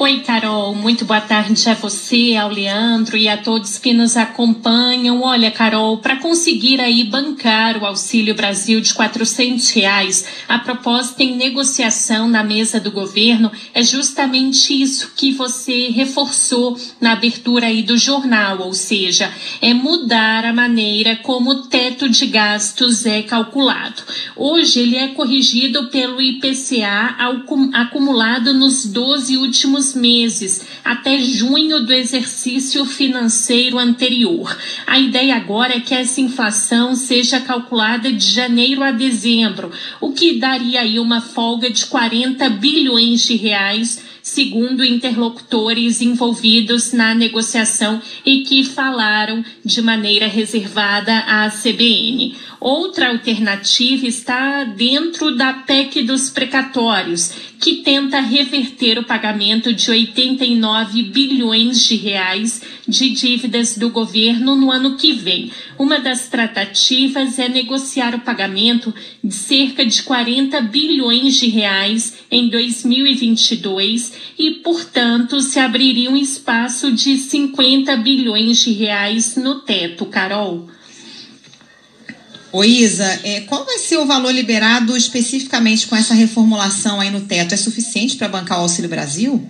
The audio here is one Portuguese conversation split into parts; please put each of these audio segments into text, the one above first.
Oi, Carol. Muito boa tarde a você, ao Leandro e a todos que nos acompanham. Olha, Carol, para conseguir aí bancar o Auxílio Brasil de quatrocentos reais, a proposta em negociação na mesa do governo é justamente isso que você reforçou na abertura aí do jornal, ou seja, é mudar a maneira como o teto de gastos é calculado. Hoje ele é corrigido pelo IPCA acumulado nos 12 últimos meses, até junho do exercício financeiro anterior. A ideia agora é que essa inflação seja calculada de janeiro a dezembro, o que daria aí uma folga de 40 bilhões de reais segundo interlocutores envolvidos na negociação e que falaram de maneira reservada à CBN. Outra alternativa está dentro da PEC dos precatórios, que tenta reverter o pagamento de 89 bilhões de reais de dívidas do governo no ano que vem. Uma das tratativas é negociar o pagamento de cerca de 40 bilhões de reais em 2022 e, portanto, se abriria um espaço de 50 bilhões de reais no teto, Carol. Ô Isa, é, qual vai ser o valor liberado especificamente com essa reformulação aí no teto? É suficiente para bancar o Auxílio Brasil?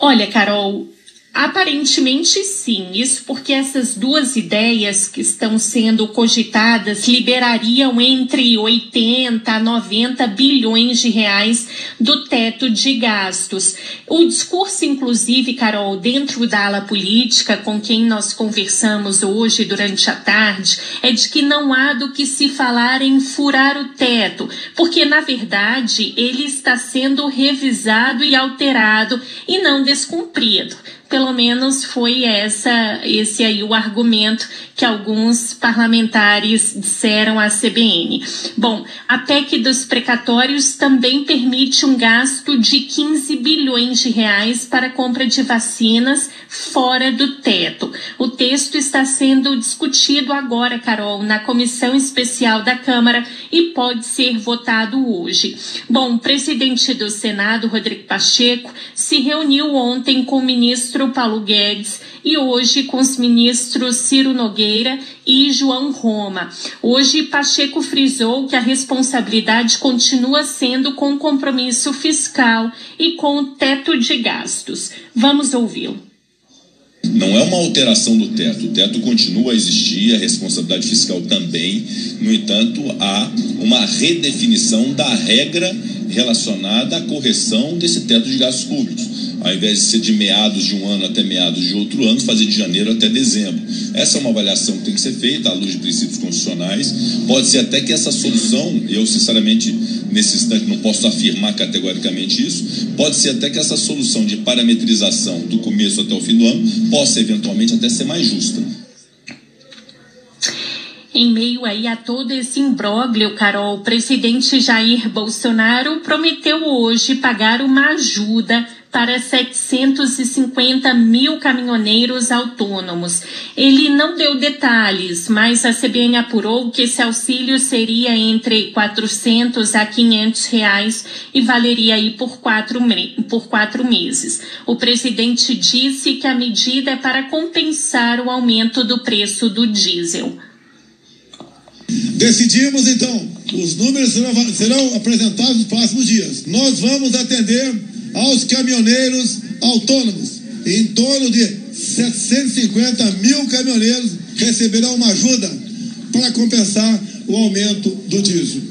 Olha, Carol, Aparentemente sim, isso porque essas duas ideias que estão sendo cogitadas liberariam entre 80 a 90 bilhões de reais do teto de gastos. O discurso, inclusive, Carol, dentro da ala política com quem nós conversamos hoje durante a tarde, é de que não há do que se falar em furar o teto, porque na verdade ele está sendo revisado e alterado e não descumprido pelo menos foi essa esse aí o argumento que alguns parlamentares disseram à CBN. Bom, a PEC dos precatórios também permite um gasto de 15 bilhões de reais para compra de vacinas fora do teto. O texto está sendo discutido agora, Carol, na comissão especial da Câmara e pode ser votado hoje. Bom, o presidente do Senado, Rodrigo Pacheco, se reuniu ontem com o ministro Paulo Guedes e hoje com os ministros Ciro Nogueira e João Roma. Hoje, Pacheco frisou que a responsabilidade continua sendo com o compromisso fiscal e com o teto de gastos. Vamos ouvi-lo. Não é uma alteração do teto, o teto continua a existir, a responsabilidade fiscal também. No entanto, há uma redefinição da regra relacionada à correção desse teto de gastos públicos. Ao invés de ser de meados de um ano até meados de outro ano, fazer de janeiro até dezembro. Essa é uma avaliação que tem que ser feita à luz de princípios constitucionais. Pode ser até que essa solução, eu sinceramente nesse instante não posso afirmar categoricamente isso, pode ser até que essa solução de parametrização do começo até o fim do ano possa eventualmente até ser mais justa. Em meio aí a todo esse imbróglio, Carol, o presidente Jair Bolsonaro prometeu hoje pagar uma ajuda para 750 mil caminhoneiros autônomos. Ele não deu detalhes, mas a CBN apurou que esse auxílio seria entre 400 a 500 reais e valeria aí por quatro, por quatro meses. O presidente disse que a medida é para compensar o aumento do preço do diesel. Decidimos então, os números serão, apresentados nos próximos dias. Nós vamos atender aos caminhoneiros autônomos. Em torno de 750 mil caminhoneiros receberão uma ajuda para compensar o aumento do diesel.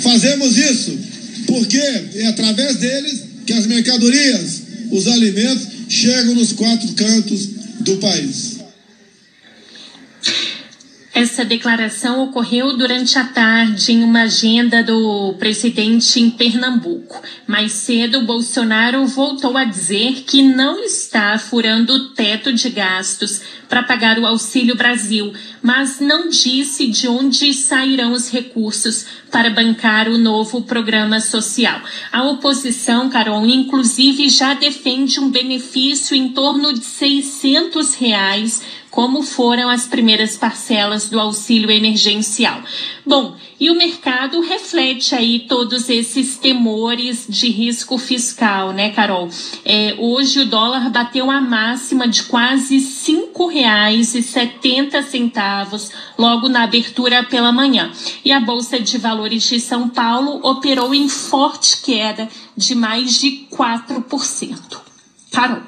Fazemos isso porque é através deles que as mercadorias, os alimentos chegam nos quatro cantos do país. Essa declaração ocorreu durante a tarde em uma agenda do presidente em Pernambuco. Mais cedo, Bolsonaro voltou a dizer que não está furando o teto de gastos para pagar o Auxílio Brasil, mas não disse de onde sairão os recursos para bancar o novo programa social. A oposição, Carol, inclusive já defende um benefício em torno de 600 reais como foram as primeiras parcelas do auxílio emergencial. Bom, E o mercado reflete aí todos esses temores de risco fiscal, né, Carol? É, hoje o dólar bateu a máxima de quase setenta centavos logo na abertura pela manhã. E a Bolsa de Valores de São Paulo operou em forte queda de mais de 4%. Carol.